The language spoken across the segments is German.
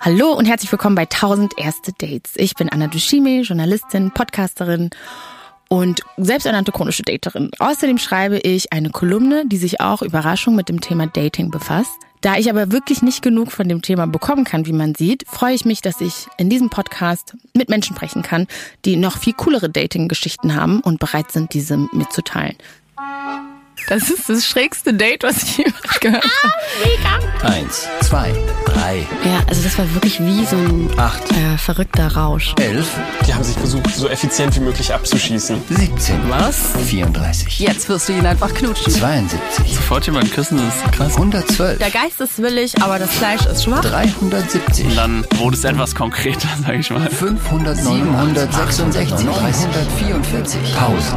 Hallo und herzlich willkommen bei 1000 erste Dates. Ich bin Anna Dushime, Journalistin, Podcasterin und selbsternannte chronische Daterin. Außerdem schreibe ich eine Kolumne, die sich auch Überraschung mit dem Thema Dating befasst. Da ich aber wirklich nicht genug von dem Thema bekommen kann, wie man sieht, freue ich mich, dass ich in diesem Podcast mit Menschen sprechen kann, die noch viel coolere Dating-Geschichten haben und bereit sind, diese mitzuteilen. Das ist das schrägste Date, was ich jemals gehört habe. Eins, zwei, drei. Ja, also das war wirklich wie so ein acht, äh, verrückter Rausch. Elf. Die haben sich versucht, so effizient wie möglich abzuschießen. 17. Was? 34. Jetzt wirst du ihn einfach knutschen. 72. Sofort jemanden küssen, das ist krass. 112. Der Geist ist willig, aber das Fleisch ist schwach. 370. Und dann wurde es etwas konkreter, sag ich mal. 500, 766. 344. Pause.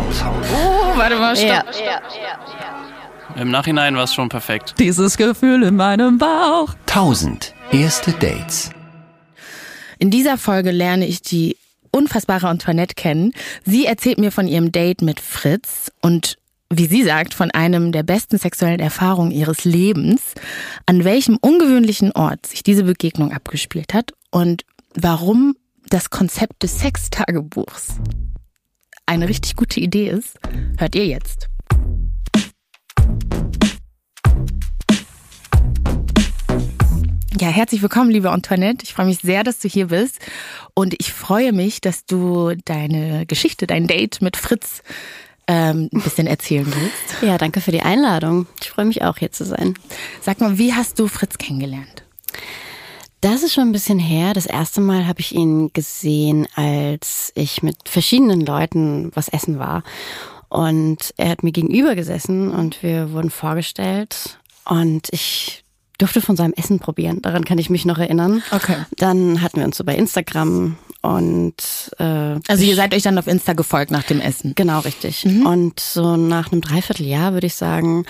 Oh, warte mal, stopp. Ja. Im Nachhinein war es schon perfekt. Dieses Gefühl in meinem Bauch. 1000 erste Dates. In dieser Folge lerne ich die unfassbare Antoinette kennen. Sie erzählt mir von ihrem Date mit Fritz und wie sie sagt, von einem der besten sexuellen Erfahrungen ihres Lebens, an welchem ungewöhnlichen Ort sich diese Begegnung abgespielt hat und warum das Konzept des Sextagebuchs eine richtig gute Idee ist, hört ihr jetzt. Ja, herzlich willkommen, liebe Antoinette. Ich freue mich sehr, dass du hier bist. Und ich freue mich, dass du deine Geschichte, dein Date mit Fritz ähm, ein bisschen erzählen willst. Ja, danke für die Einladung. Ich freue mich auch, hier zu sein. Sag mal, wie hast du Fritz kennengelernt? Das ist schon ein bisschen her. Das erste Mal habe ich ihn gesehen, als ich mit verschiedenen Leuten was essen war. Und er hat mir gegenüber gesessen und wir wurden vorgestellt. Und ich durfte von seinem Essen probieren. Daran kann ich mich noch erinnern. Okay. Dann hatten wir uns so bei Instagram und äh, Also ihr seid euch dann auf Insta gefolgt nach dem Essen. Genau, richtig. Und so nach einem Dreivierteljahr, würde ich sagen,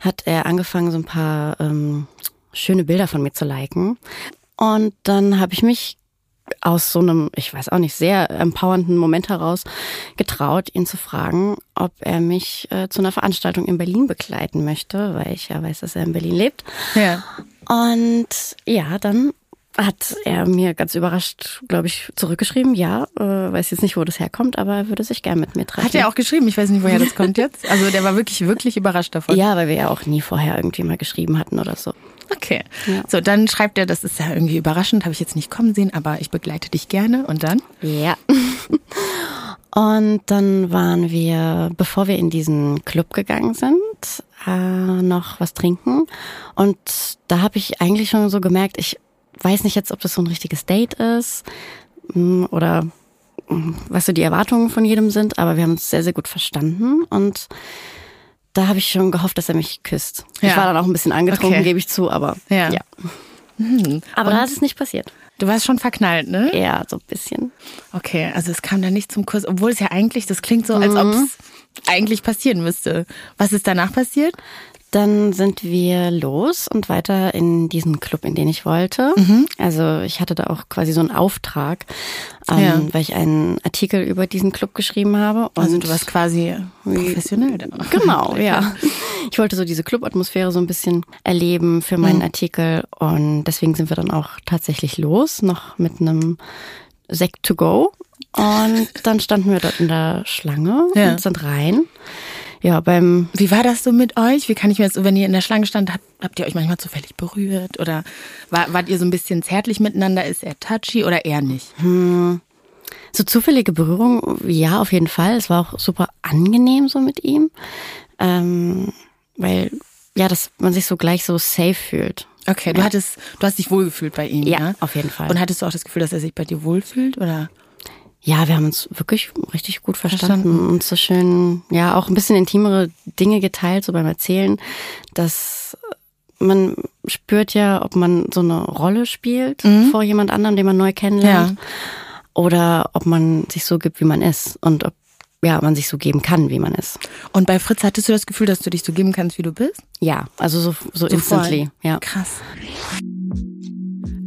hat er angefangen, so ein paar ähm, schöne Bilder von mir zu liken. Und dann habe ich mich aus so einem, ich weiß auch nicht, sehr empowernden Moment heraus getraut, ihn zu fragen, ob er mich äh, zu einer Veranstaltung in Berlin begleiten möchte, weil ich ja weiß, dass er in Berlin lebt. Ja. Und ja, dann hat er mir ganz überrascht, glaube ich, zurückgeschrieben, ja, äh, weiß jetzt nicht, wo das herkommt, aber er würde sich gern mit mir treffen. Hat er auch geschrieben? Ich weiß nicht, woher das kommt jetzt. Also der war wirklich, wirklich überrascht davon. Ja, weil wir ja auch nie vorher irgendwie mal geschrieben hatten oder so. Okay. Ja. So, dann schreibt er, das ist ja irgendwie überraschend, habe ich jetzt nicht kommen sehen, aber ich begleite dich gerne. Und dann? Ja. Und dann waren wir, bevor wir in diesen Club gegangen sind, äh, noch was trinken. Und da habe ich eigentlich schon so gemerkt, ich weiß nicht jetzt, ob das so ein richtiges Date ist mm, oder mm, was so die Erwartungen von jedem sind, aber wir haben uns sehr, sehr gut verstanden und da habe ich schon gehofft, dass er mich küsst. Ich Ja. war dann auch ein bisschen angetrunken, Okay. gebe ich zu, aber Ja. ja. Aber da ist es nicht passiert. Du warst schon verknallt, ne? Ja, so ein bisschen. Okay, also es kam dann nicht zum Kuss, obwohl es ja eigentlich, das klingt so, als ob es eigentlich passieren müsste. Was ist danach passiert? Dann sind wir los und weiter in diesen Club, in den ich wollte. Also ich hatte da auch quasi so einen Auftrag, ähm, Ja. weil ich einen Artikel über diesen Club geschrieben habe. Und Also du warst quasi professionell. dann. Genau, ja. Ich wollte so diese Clubatmosphäre so ein bisschen erleben für meinen Artikel und deswegen sind wir dann auch tatsächlich los, noch mit einem Sekt to go. Und dann standen wir dort in der Schlange Ja. und sind rein. Ja, beim Wie war das so mit euch? Wie kann ich mir das, so, wenn ihr in der Schlange stand, habt, habt ihr euch manchmal zufällig berührt? Oder war, wart ihr so ein bisschen zärtlich miteinander? Ist er touchy oder eher nicht? So zufällige Berührung, ja, auf jeden Fall. Es war auch super angenehm so mit ihm. Ähm, weil, ja, dass man sich so gleich so safe fühlt. Okay, du hattest, du hast dich wohlgefühlt bei ihm, Ja, ne? auf jeden Fall. Und hattest du auch das Gefühl, dass er sich bei dir wohlfühlt? Oder? Ja, wir haben uns wirklich richtig gut verstanden, Verstanden. und so schön, ja, auch ein bisschen intimere Dinge geteilt, so beim Erzählen, dass man spürt ja, ob man so eine Rolle spielt vor jemand anderem, den man neu kennenlernt, oder ob man sich so gibt, wie man ist und ob ja, man sich so geben kann, wie man ist. Und bei Fritz hattest du das Gefühl, dass du dich so geben kannst, wie du bist? Ja, also so, so instantly, ja. Krass.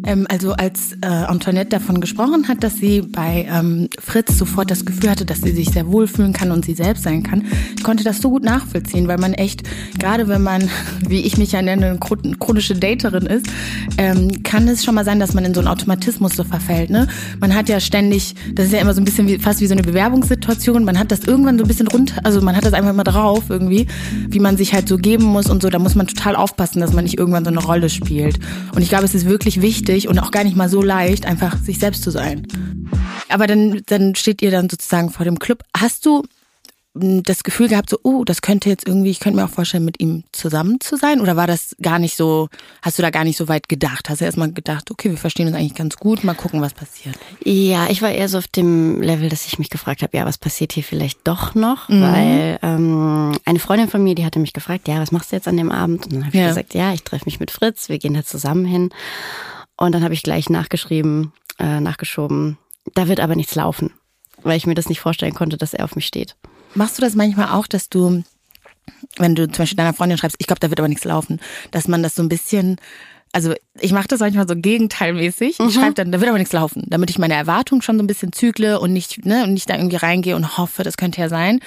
Ähm, also als äh, Antoinette davon gesprochen hat, dass sie bei ähm, Fritz sofort das Gefühl hatte, dass sie sich sehr wohlfühlen kann und sie selbst sein kann, ich konnte das so gut nachvollziehen, weil man echt, gerade wenn man, wie ich mich ja nenne, eine chronische Daterin ist, ähm, kann es schon mal sein, dass man in so einen Automatismus so verfällt. Ne? Man hat ja ständig, das ist ja immer so ein bisschen wie, fast wie so eine Bewerbungssituation, man hat das irgendwann so ein bisschen runter, also man hat das einfach immer drauf irgendwie, wie man sich halt so geben muss und so, da muss man total aufpassen, dass man nicht irgendwann so eine Rolle spielt. Und ich glaube, es ist wirklich wichtig und auch gar nicht mal so leicht, einfach sich selbst zu sein. Aber dann, dann steht ihr dann sozusagen vor dem Club. Hast du das Gefühl gehabt, so, oh, das könnte jetzt irgendwie, ich könnte mir auch vorstellen, mit ihm zusammen zu sein? Oder war das gar nicht so, hast du da gar nicht so weit gedacht? Hast du erstmal gedacht, okay, wir verstehen uns eigentlich ganz gut, mal gucken, was passiert? Ja, ich war eher so auf dem Level, dass ich mich gefragt habe, ja, was passiert hier vielleicht doch noch? Mhm. Weil ähm, eine Freundin von mir, die hatte mich gefragt, ja, was machst du jetzt an dem Abend? Und dann habe ich ja. gesagt, ja, ich treffe mich mit Fritz, wir gehen da zusammen hin. Und dann habe ich gleich nachgeschrieben, äh, nachgeschoben, da wird aber nichts laufen, weil ich mir das nicht vorstellen konnte, dass er auf mich steht. Machst du das manchmal auch, dass du, wenn du zum Beispiel deiner Freundin schreibst, ich glaube, da wird aber nichts laufen, dass man das so ein bisschen also ich mache das manchmal so gegenteilmäßig. Mhm. Ich schreibe dann, da wird aber nichts laufen, damit ich meine Erwartungen schon so ein bisschen zügle und nicht, ne, und nicht da irgendwie reingehe und hoffe, das könnte ja sein,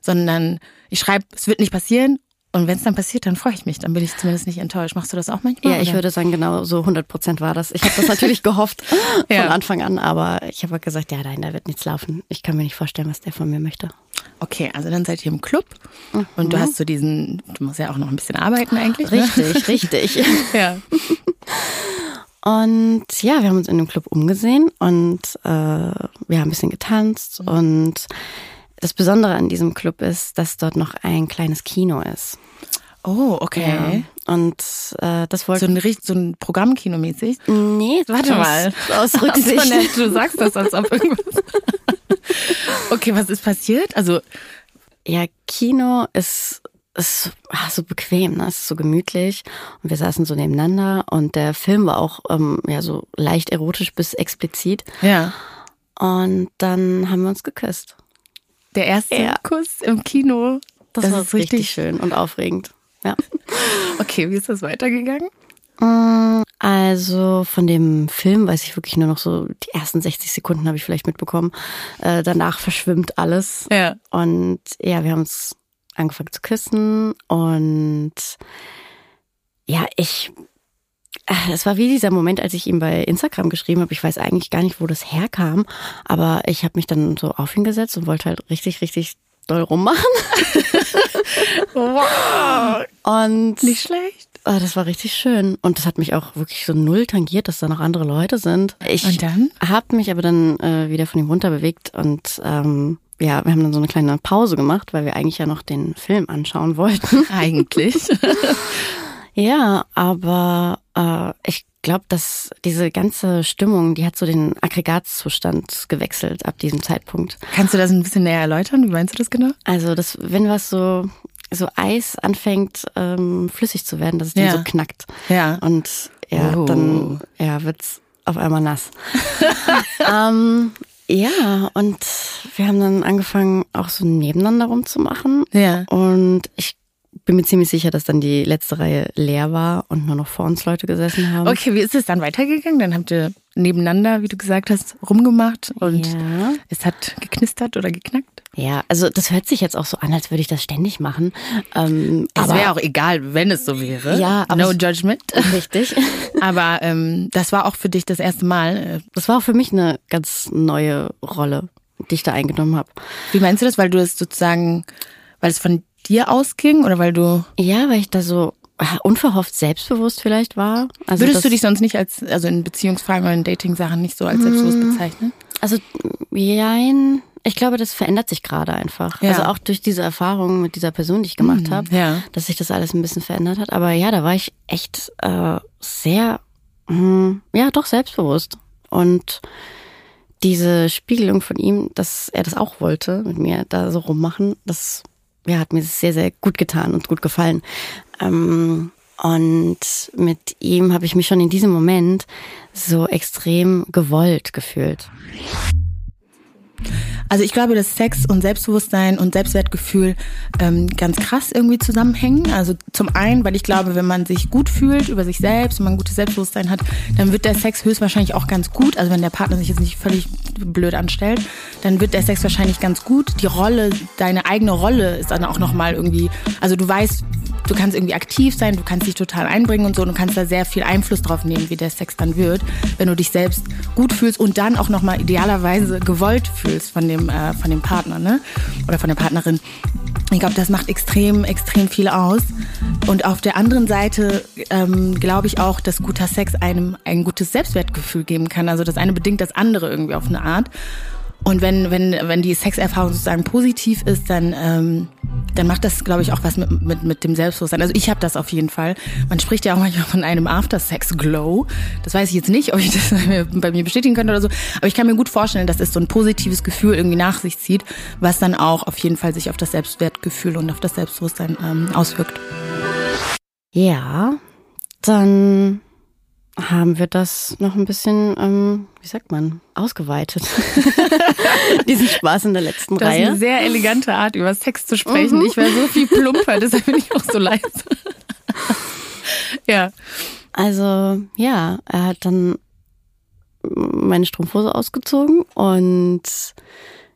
sondern ich schreibe, es wird nicht passieren und wenn es dann passiert, dann freue ich mich. Dann bin ich zumindest nicht enttäuscht. Machst du das auch manchmal? Ja, ich oder? würde sagen, genau so 100 Prozent war das. Ich habe das natürlich gehofft ja. von Anfang an, aber ich habe gesagt, ja, nein, da wird nichts laufen. Ich kann mir nicht vorstellen, was der von mir möchte. Okay, also dann seid ihr im Club mhm. und du hast so diesen, du musst ja auch noch ein bisschen arbeiten eigentlich. Richtig, ne? richtig. ja. Und ja, wir haben uns in dem Club umgesehen und äh, wir haben ein bisschen getanzt mhm. und das Besondere an diesem Club ist, dass dort noch ein kleines Kino ist. Oh, okay. Ja. Und äh, das wollte so ein, so ein Programmkino mäßig? Nee, warte mal. Aus Rücksicht. nett, du sagst das als ob irgendwas. okay, was ist passiert? Also ja, Kino ist ist ach, so bequem, ne? es ist so gemütlich und wir saßen so nebeneinander und der Film war auch ähm, ja so leicht erotisch bis explizit. Ja. Und dann haben wir uns geküsst. Der erste ja. Kuss im Kino. Das, das war richtig, richtig schön und aufregend. Ja. Okay, wie ist das weitergegangen? Mm, also von dem Film weiß ich wirklich nur noch so, die ersten 60 Sekunden habe ich vielleicht mitbekommen. Äh, danach verschwimmt alles. Ja. Und ja, wir haben uns angefangen zu küssen und ja, ich es war wie dieser Moment, als ich ihm bei Instagram geschrieben habe. Ich weiß eigentlich gar nicht, wo das herkam, aber ich habe mich dann so auf ihn gesetzt und wollte halt richtig, richtig doll rummachen. wow. Und nicht schlecht. Oh, das war richtig schön. Und das hat mich auch wirklich so null tangiert, dass da noch andere Leute sind. Ich habe mich aber dann äh, wieder von ihm runterbewegt und ähm, ja, wir haben dann so eine kleine Pause gemacht, weil wir eigentlich ja noch den Film anschauen wollten. Eigentlich. Ja, aber äh, ich glaube, dass diese ganze Stimmung, die hat so den Aggregatzustand gewechselt ab diesem Zeitpunkt. Kannst du das ein bisschen näher erläutern? Wie meinst du das genau? Also, das, wenn was so so Eis anfängt ähm, flüssig zu werden, dass es ja. dann so knackt. Ja. Und ja, oh. dann ja, wird's auf einmal nass. ähm, ja, und wir haben dann angefangen, auch so nebeneinander rumzumachen. Ja. Und ich bin mir ziemlich sicher, dass dann die letzte Reihe leer war und nur noch vor uns Leute gesessen haben. Okay, wie ist es dann weitergegangen? Dann habt ihr nebeneinander, wie du gesagt hast, rumgemacht und ja. es hat geknistert oder geknackt? Ja, also das hört sich jetzt auch so an, als würde ich das ständig machen. Ähm, es wäre auch egal, wenn es so wäre. Ja, aber no judgment. Richtig. aber ähm, das war auch für dich das erste Mal. Das war auch für mich eine ganz neue Rolle, die ich da eingenommen habe. Wie meinst du das? Weil du es sozusagen, weil es von dir ausging oder weil du? Ja, weil ich da so ah, unverhofft selbstbewusst vielleicht war. Also Würdest du dich sonst nicht als, also in Beziehungsfragen oder in Dating-Sachen nicht so als selbstbewusst mm. bezeichnen? Also, jein. Ich glaube, das verändert sich gerade einfach. Ja. Also auch durch diese Erfahrung mit dieser Person, die ich gemacht mhm, habe, ja. dass sich das alles ein bisschen verändert hat. Aber ja, da war ich echt äh, sehr, mh, hm, ja, doch selbstbewusst. Und diese Spiegelung von ihm, dass er das auch wollte, mit mir da so rummachen, das ja, hat mir sehr, sehr gut getan und gut gefallen. Ähm, und mit ihm habe ich mich schon in diesem Moment so extrem gewollt gefühlt. Also ich glaube, dass Sex und Selbstbewusstsein und Selbstwertgefühl ähm, ganz krass irgendwie zusammenhängen. Also zum einen, weil ich glaube, wenn man sich gut fühlt über sich selbst und man ein gutes Selbstbewusstsein hat, dann wird der Sex höchstwahrscheinlich auch ganz gut. Also wenn der Partner sich jetzt nicht völlig blöd anstellt, dann wird der Sex wahrscheinlich ganz gut. Die Rolle, deine eigene Rolle ist dann auch nochmal irgendwie, also du weißt, du kannst irgendwie aktiv sein, du kannst dich total einbringen und so und kannst da sehr viel Einfluss drauf nehmen, wie der Sex dann wird, wenn du dich selbst gut fühlst und dann auch nochmal idealerweise gewollt fühlst von dem, äh, von dem Partner, ne? Oder von der Partnerin. Ich glaube, das macht extrem, extrem viel aus. Und auf der anderen Seite ähm, glaube ich auch, dass guter Sex einem ein gutes Selbstwertgefühl geben kann. Also das eine bedingt das andere irgendwie auf eine Art. Und wenn, wenn, wenn die Sexerfahrung sozusagen positiv ist, dann, ähm, dann macht das, glaube ich, auch was mit, mit, mit dem Selbstbewusstsein. Also ich habe das auf jeden Fall. Man spricht ja auch manchmal von einem After-Sex-Glow. Das weiß ich jetzt nicht, ob ich das bei mir bestätigen könnte oder so. Aber ich kann mir gut vorstellen, dass es so ein positives Gefühl irgendwie nach sich zieht, was dann auch auf jeden Fall sich auf das Selbstwertgefühl und auf das Selbstbewusstsein ähm, auswirkt. Ja, dann haben wir das noch ein bisschen, ähm, wie sagt man, ausgeweitet. Diesen Spaß in der letzten Das ist Reihe. eine sehr elegante Art, über Sex zu sprechen. Ich wäre so viel plumper, deshalb bin ich auch so leise. ja. Also ja, er hat dann meine Strumpfhose ausgezogen und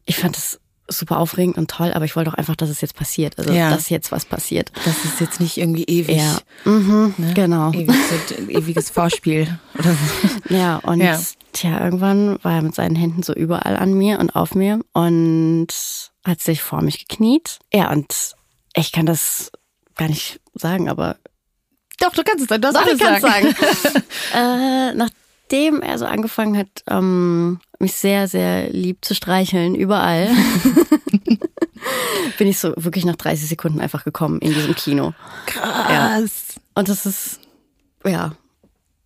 ich fand es super aufregend und toll, aber ich wollte auch einfach, dass es jetzt passiert. Also Ja. dass jetzt was passiert. Das ist jetzt nicht irgendwie ewig. Ja, mhm, Ne? genau. Ewig, so, ein ewiges Vorspiel. Oder so. Ja, und Ja. tja, irgendwann war er mit seinen Händen so überall an mir und auf mir und hat sich vor mich gekniet. Ja, und ich kann das gar nicht sagen, aber Doch, du kannst es dann. Du hast Doch, alles ich kann's sagen. äh, nachdem er so angefangen hat, ähm, mich sehr, sehr lieb zu streicheln, überall, bin ich so wirklich nach 30 Sekunden einfach gekommen in diesem Kino. Krass. Und das ist, ja,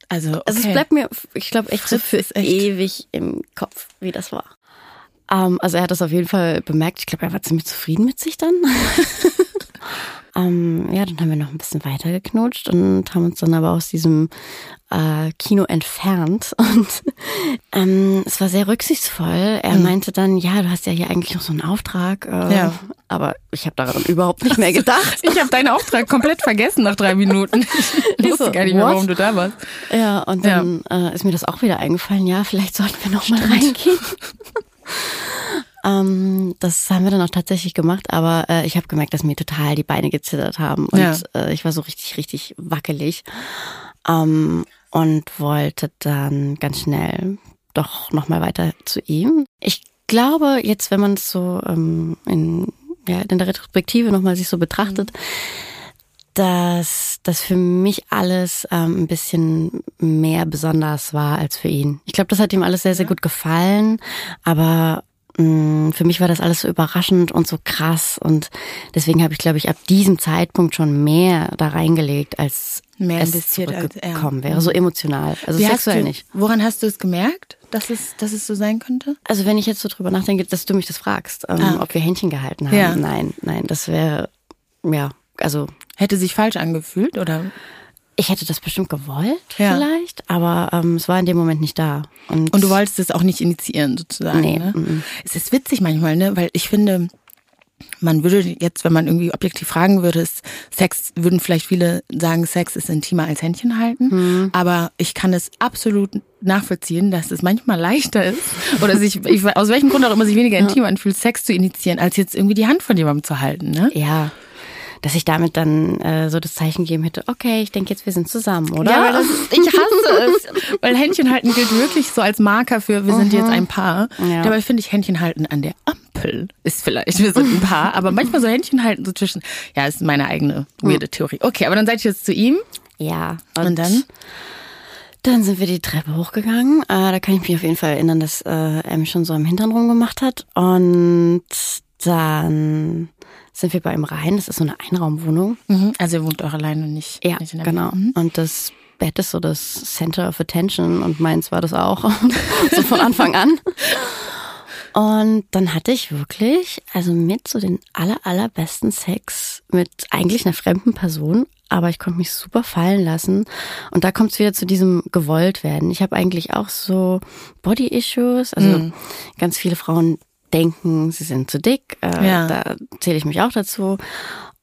Also, okay. Also es bleibt mir, ich glaube, echt so Fritz für echt- ewig im Kopf, wie das war. Ähm, also er hat das auf jeden Fall bemerkt. Ich glaube, er war ziemlich zufrieden mit sich dann. ähm, ja, dann haben wir noch ein bisschen weiter geknutscht und haben uns dann aber aus diesem äh, Kino entfernt. Und ähm, es war sehr rücksichtsvoll. Er meinte dann, ja, du hast ja hier eigentlich noch so einen Auftrag. Äh, Ja. Aber ich habe daran überhaupt nicht mehr gedacht. Ich habe deinen Auftrag komplett vergessen nach drei Minuten. Ich wusste so, gar nicht mehr, warum du da warst. Ja, und dann Äh, ist mir das auch wieder eingefallen. Ja, vielleicht sollten wir noch mal reingehen. ähm, das haben wir dann auch tatsächlich gemacht, aber äh, ich habe gemerkt, dass mir total die Beine gezittert haben und Ja. äh, ich war so richtig, richtig wackelig ähm, und wollte dann ganz schnell doch noch mal weiter zu ihm. Ich glaube, jetzt, wenn man es so ähm, in, ja, in der Retrospektive noch mal sich so betrachtet, dass das für mich alles ähm, ein bisschen mehr besonders war als für ihn. Ich glaube, das hat ihm alles sehr, sehr gut gefallen, aber für mich war das alles so überraschend und so krass und deswegen habe ich, glaube ich, ab diesem Zeitpunkt schon mehr da reingelegt, als Mehr es investiert als zurückgekommen wäre, so emotional, also Wie sexuell du, nicht. Woran hast du es gemerkt, dass es, dass es so sein könnte? Also wenn ich jetzt so drüber nachdenke, dass du mich das fragst, ähm, Ah. ob wir Händchen gehalten haben, Ja. nein, nein, das wäre ja, also Hätte sich falsch angefühlt oder? Ich hätte das bestimmt gewollt, Ja. vielleicht, aber ähm, es war in dem Moment nicht da. Und, Und du wolltest es auch nicht initiieren, sozusagen. Nee, Ne? mhm. Es ist witzig manchmal, ne? Weil ich finde, man würde jetzt, wenn man irgendwie objektiv fragen würde, ist Sex, würden vielleicht viele sagen, Sex ist intimer als Händchen halten. Mhm. Aber ich kann es absolut nachvollziehen, dass es manchmal leichter ist oder sich, ich, aus welchem Grund auch immer sich weniger intim anfühlt, Sex zu initiieren, als jetzt irgendwie die Hand von jemandem zu halten, ne? ja, dass ich damit dann äh, so das Zeichen gegeben hätte, okay, ich denke jetzt, wir sind zusammen, oder? Ja, das, ich hasse es. Weil Händchen halten gilt wirklich so als Marker für, wir sind jetzt ein Paar. Ja. Dabei finde ich Händchen halten an der Ampel ist vielleicht, wir sind ein Paar. Aber manchmal so Händchen halten so zwischen, ja, ist meine eigene weirde Theorie. Okay, aber dann seid ihr jetzt zu ihm. ja. Und dann? Dann sind wir die Treppe hochgegangen. Äh, da kann ich mich auf jeden Fall erinnern, dass äh, er mich schon so am Hintern rumgemacht hat. Und dann sind wir bei ihm rein. Das ist so eine Einraumwohnung. Mhm. Also ihr wohnt auch alleine und nicht, Ja, nicht genau. Mhm. Und das Bett ist so das Center of Attention und meins war das auch. so von Anfang an. Und dann hatte ich wirklich, also mit so den aller, allerbesten Sex mit eigentlich einer fremden Person, aber ich konnte mich super fallen lassen. Und da kommt es wieder zu diesem gewollt werden. Ich habe eigentlich auch so Body-Issues, also ganz viele Frauen denken, sie sind zu dick. Äh, Ja. Da zähle ich mich auch dazu.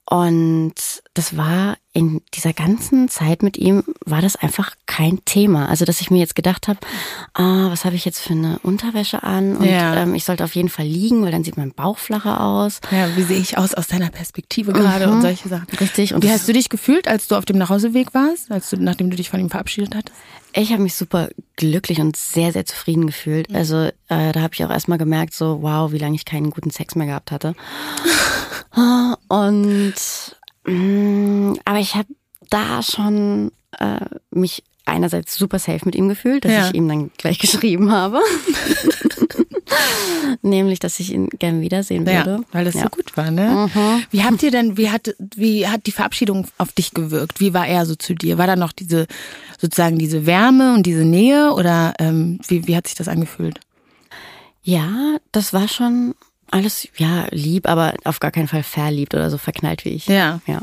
Und das war in dieser ganzen Zeit mit ihm, war das einfach kein Thema. Also, dass ich mir jetzt gedacht habe, ah, was habe ich jetzt für eine Unterwäsche an? Und Ja. ähm, ich sollte auf jeden Fall liegen, weil dann sieht mein Bauch flacher aus. Ja, wie sehe ich aus aus deiner Perspektive gerade Mhm. und solche Sachen. Richtig. Und Wie hast du dich gefühlt, als du auf dem Nachhauseweg warst, als du, nachdem du dich von ihm verabschiedet hattest? Ich habe mich super glücklich und sehr, sehr zufrieden gefühlt. Also äh, da habe ich auch erstmal gemerkt, so wow, wie lange ich keinen guten Sex mehr gehabt hatte. und mh, aber ich habe da schon äh, mich einerseits super safe mit ihm gefühlt, dass Ja. ich ihm dann gleich geschrieben habe. Nämlich, dass ich ihn gern wiedersehen würde. Ja, weil das Ja. so gut war, ne? Wie habt ihr denn, wie hat, wie hat die Verabschiedung auf dich gewirkt? Wie war er so zu dir? War da noch diese, sozusagen diese Wärme und diese Nähe oder ähm, wie, wie hat sich das angefühlt? Ja, das war schon alles, ja, lieb, aber auf gar keinen Fall verliebt oder so verknallt wie ich. Ja. Ja.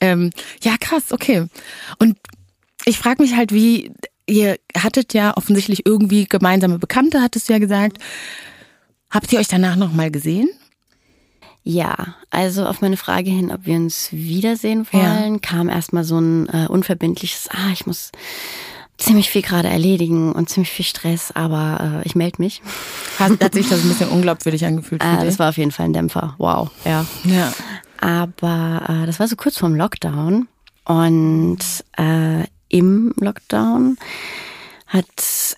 Ähm, ja, krass, okay. Und ich frage mich halt, wie, ihr hattet ja offensichtlich irgendwie gemeinsame Bekannte, hattest du ja gesagt. Habt ihr euch danach nochmal gesehen? Ja, also auf meine Frage hin, ob wir uns wiedersehen wollen, kam erstmal so ein äh, unverbindliches, ah, ich muss ziemlich viel gerade erledigen und ziemlich viel Stress, aber äh, ich melde mich. Hat, hat sich das ein bisschen unglaubwürdig angefühlt? Äh, das war auf jeden Fall ein Dämpfer. Wow, ja. ja. Aber äh, das war so kurz vorm Lockdown und äh, im Lockdown hat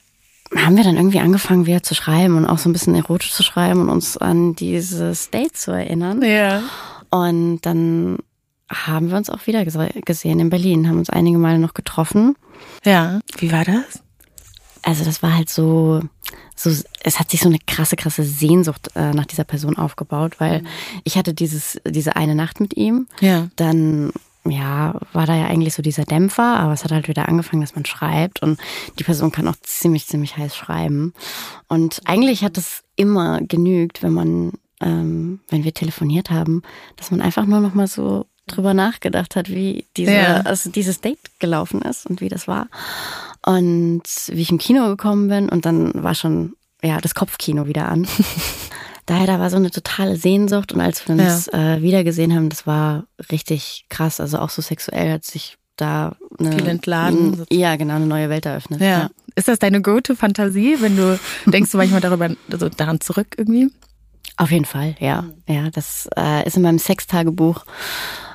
haben wir dann irgendwie angefangen, wieder zu schreiben und auch so ein bisschen erotisch zu schreiben und uns an dieses Date zu erinnern. Ja. Und dann haben wir uns auch wieder gese- gesehen in Berlin, haben uns einige Male noch getroffen. Ja. Wie war das? Also das war halt so, so es hat sich so eine krasse, krasse Sehnsucht äh, nach dieser Person aufgebaut, weil ich hatte dieses, diese eine Nacht mit ihm. Ja. Dann ja, war da ja eigentlich so dieser Dämpfer, aber es hat halt wieder angefangen, dass man schreibt und die Person kann auch ziemlich, ziemlich heiß schreiben. Und eigentlich hat es immer genügt, wenn man, ähm, wenn wir telefoniert haben, dass man einfach nur noch mal so drüber nachgedacht hat, wie diese, Ja. also dieses Date gelaufen ist und wie das war. Und wie ich im Kino gekommen bin und dann war schon, ja, das Kopfkino wieder an. Daher, da war so eine totale Sehnsucht und als wir uns äh, wiedergesehen haben, das war richtig krass. Also auch so sexuell hat sich da eine, Viel entladen, Ja, genau, eine neue Welt eröffnet. Ja. Ist das deine Go-To-Fantasie, wenn du denkst du manchmal darüber, also daran zurück irgendwie? Auf jeden Fall, ja. Ja, das äh, ist in meinem Sextagebuch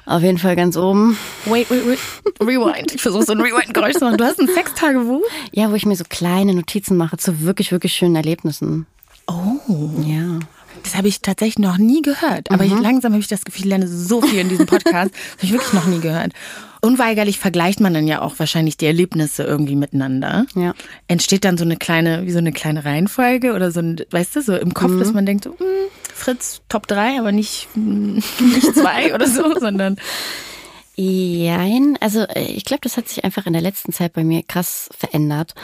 auf jeden Fall ganz oben. Wait, wait, wait. Rewind. Ich versuche so ein Rewind-Geräusch zu machen. Du hast ein Sextagebuch? Ja, wo ich mir so kleine Notizen mache zu wirklich, wirklich schönen Erlebnissen. Oh. Ja. Das habe ich tatsächlich noch nie gehört. Aber ich, langsam habe ich das Gefühl, ich lerne so viel in diesem Podcast. Das habe ich wirklich noch nie gehört. Unweigerlich vergleicht man dann ja auch wahrscheinlich die Erlebnisse irgendwie miteinander. Ja. Entsteht dann so eine kleine, wie so eine kleine Reihenfolge oder so ein, weißt du, so im Kopf, dass man denkt so, hm, Fritz Top 3, aber nicht, nicht zwei oder so, sondern Jein, also äh, ich glaube, das hat sich einfach in der letzten Zeit bei mir krass verändert,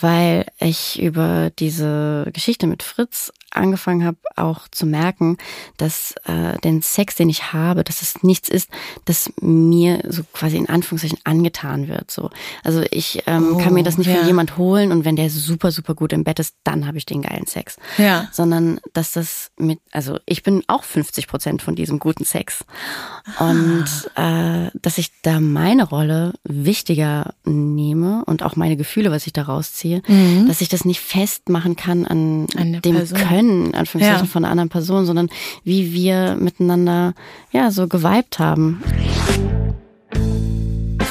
weil ich über diese Geschichte mit Fritz angefangen habe, auch zu merken, dass äh, den Sex, den ich habe, dass es nichts ist, das mir so quasi in Anführungszeichen angetan wird. So, also ich ähm, kann mir das nicht ja. von jemand holen und wenn der super super gut im Bett ist, dann habe ich den geilen Sex. Ja. Sondern dass das mit, also ich bin auch 50 Prozent von diesem guten Sex und äh, dass ich da meine Rolle wichtiger nehme und auch meine Gefühle, was ich da rausziehe, dass ich das nicht festmachen kann an, An dem Person. Können, in Anführungszeichen, Ja. von einer anderen Person, sondern wie wir miteinander ja so geweibt haben.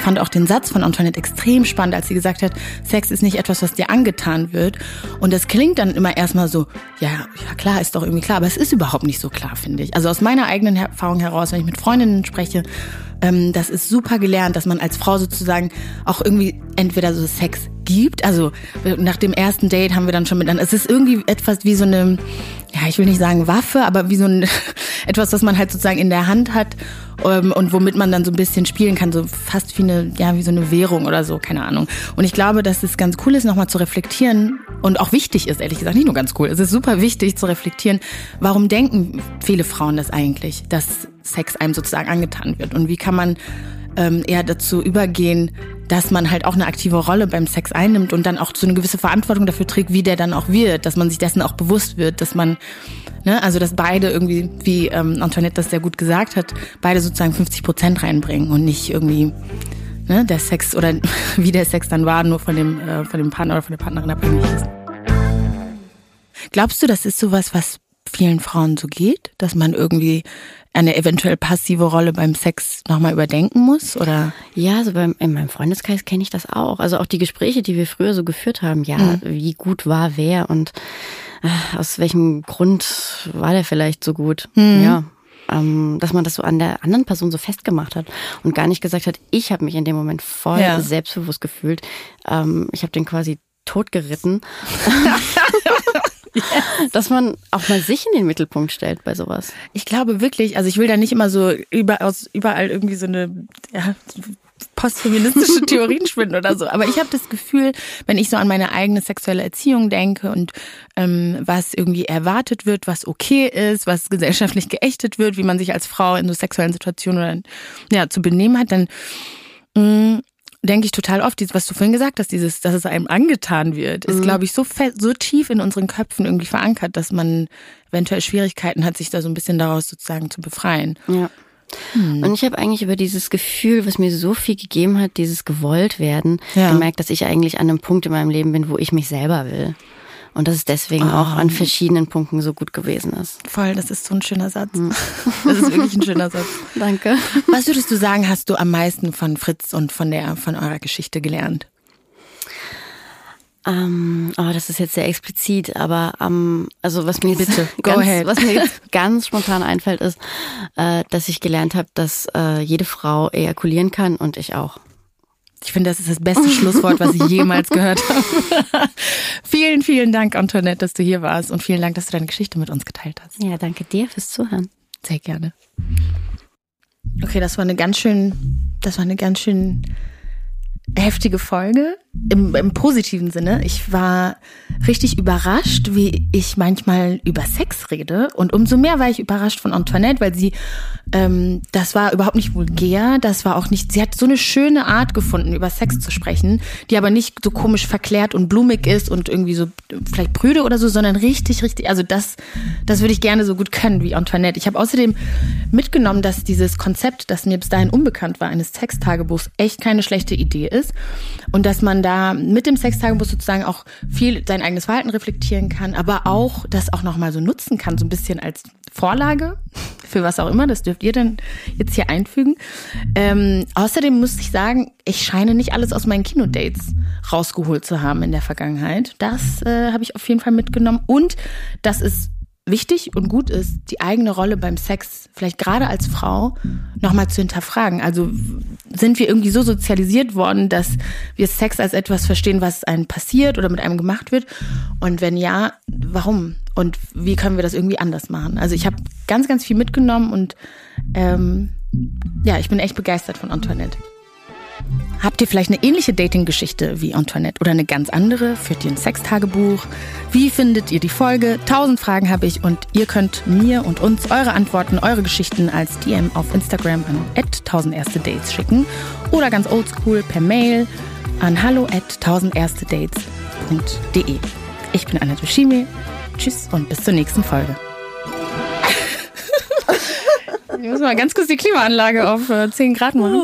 Fand auch den Satz von Antoinette extrem spannend, als sie gesagt hat, Sex ist nicht etwas, was dir angetan wird. Und das klingt dann immer erstmal so, ja, ja klar, ist doch irgendwie klar, aber es ist überhaupt nicht so klar, finde ich. Also aus meiner eigenen Erfahrung heraus, wenn ich mit Freundinnen spreche, ähm, das ist super gelernt, dass man als Frau sozusagen auch irgendwie entweder so Sex gibt, also nach dem ersten Date haben wir dann schon miteinander, es ist irgendwie etwas wie so eine, ja, ich will nicht sagen Waffe, aber wie so ein, etwas, was man halt sozusagen in der Hand hat ähm, und womit man dann so ein bisschen spielen kann, so fast wie eine, ja, wie so eine Währung oder so, keine Ahnung. Und ich glaube, dass es ganz cool ist, nochmal zu reflektieren und auch wichtig ist, ehrlich gesagt, nicht nur ganz cool, es ist super wichtig zu reflektieren, warum denken viele Frauen das eigentlich, dass Sex einem sozusagen angetan wird und wie kann man ähm, eher dazu übergehen, dass man halt auch eine aktive Rolle beim Sex einnimmt und dann auch so eine gewisse Verantwortung dafür trägt, wie der dann auch wird, dass man sich dessen auch bewusst wird, dass man, ne, also dass beide irgendwie, wie ähm, Antoinette das sehr gut gesagt hat, beide sozusagen 50 Prozent reinbringen und nicht irgendwie ne, der Sex oder wie der Sex dann war, nur von dem, äh, von dem Partner oder von der Partnerin abhängig ist. Glaubst du, das ist sowas, was vielen Frauen so geht, dass man irgendwie eine eventuell passive Rolle beim Sex nochmal überdenken muss? Oder? Ja, also beim, in meinem Freundeskreis kenne ich das auch. Also auch die Gespräche, die wir früher so geführt haben, ja, mhm. wie gut war wer und äh, aus welchem Grund war der vielleicht so gut? Mhm. Ja. Ähm, dass man das so an der anderen Person so festgemacht hat und gar nicht gesagt hat, ich habe mich in dem Moment voll ja. selbstbewusst gefühlt. Ähm, ich habe den quasi totgeritten. Dass man auch mal sich in den Mittelpunkt stellt bei sowas. Ich glaube wirklich, also ich will da nicht immer so überall, überall irgendwie so eine ja, postfeministische Theorien spinnen oder so. Aber ich habe das Gefühl, wenn ich so an meine eigene sexuelle Erziehung denke und ähm, was irgendwie erwartet wird, was okay ist, was gesellschaftlich geächtet wird, wie man sich als Frau in so sexuellen Situationen oder, ja, zu benehmen hat, dann mh, mm, denke ich total oft, was du vorhin gesagt hast, dieses, dass es einem angetan wird, ist, mhm. glaube ich, so so tief in unseren Köpfen irgendwie verankert, dass man eventuell Schwierigkeiten hat, sich da so ein bisschen daraus sozusagen zu befreien. Ja. Hm. Und ich habe eigentlich über dieses Gefühl, was mir so viel gegeben hat, dieses gewollt werden, ja. gemerkt, dass ich eigentlich an einem Punkt in meinem Leben bin, wo ich mich selber will. Und dass es deswegen oh. auch an verschiedenen Punkten so gut gewesen ist. Voll, das ist so ein schöner Satz. Hm. Das ist wirklich ein schöner Satz. Danke. Was würdest du sagen, hast du am meisten von Fritz und von der, von eurer Geschichte gelernt? Ähm, oh, das ist jetzt sehr explizit, aber ähm, also was mir Bitte, jetzt ganz, was mir jetzt ganz spontan einfällt, ist, äh, dass ich gelernt habe, dass äh, jede Frau ejakulieren kann und ich auch. Ich finde, das ist das beste Schlusswort, was ich jemals gehört habe. vielen, vielen Dank, Antoinette, dass du hier warst und vielen Dank, dass du deine Geschichte mit uns geteilt hast. Ja, danke dir fürs Zuhören. Sehr gerne. Okay, das war eine ganz schön, das war eine ganz schön heftige Folge im, im positiven Sinne. Ich war richtig überrascht, wie ich manchmal über Sex rede. Und umso mehr war ich überrascht von Antoinette, weil sie, ähm, das war überhaupt nicht vulgär, das war auch nicht, sie hat so eine schöne Art gefunden, über Sex zu sprechen, die aber nicht so komisch verklärt und blumig ist und irgendwie so vielleicht prüde oder so, sondern richtig, richtig, also das, das würde ich gerne so gut können wie Antoinette. Ich habe außerdem mitgenommen, dass dieses Konzept, das mir bis dahin unbekannt war, eines Texttagebuchs, echt keine schlechte Idee ist und dass man da mit dem Sextagebuch sozusagen auch viel sein eigenes Verhalten reflektieren kann, aber auch das auch nochmal so nutzen kann, so ein bisschen als Vorlage für was auch immer. Das dürft ihr dann jetzt hier einfügen. Ähm, außerdem muss ich sagen, ich scheine nicht alles aus meinen Kinodates rausgeholt zu haben in der Vergangenheit. Das äh, habe ich auf jeden Fall mitgenommen und das ist wichtig und gut ist, die eigene Rolle beim Sex, vielleicht gerade als Frau, nochmal zu hinterfragen. Also sind wir irgendwie so sozialisiert worden, dass wir Sex als etwas verstehen, was einem passiert oder mit einem gemacht wird? Und wenn ja, warum? Und wie können wir das irgendwie anders machen? Also ich habe ganz, ganz viel mitgenommen und ähm, ja, ich bin echt begeistert von Antoinette. Habt ihr vielleicht eine ähnliche Dating-Geschichte wie Antoinette oder eine ganz andere? Führt ihr ein Sextagebuch? Wie findet ihr die Folge? Tausend Fragen habe ich und ihr könnt mir und uns eure Antworten, eure Geschichten als DM auf Instagram an 1000 erste Dates schicken oder ganz oldschool per Mail an hallo at 1000 erste Dates.de. Ich bin Anna Toshimi. Tschüss und bis zur nächsten Folge. Ich muss mal ganz kurz die Klimaanlage auf 10 äh, Grad machen.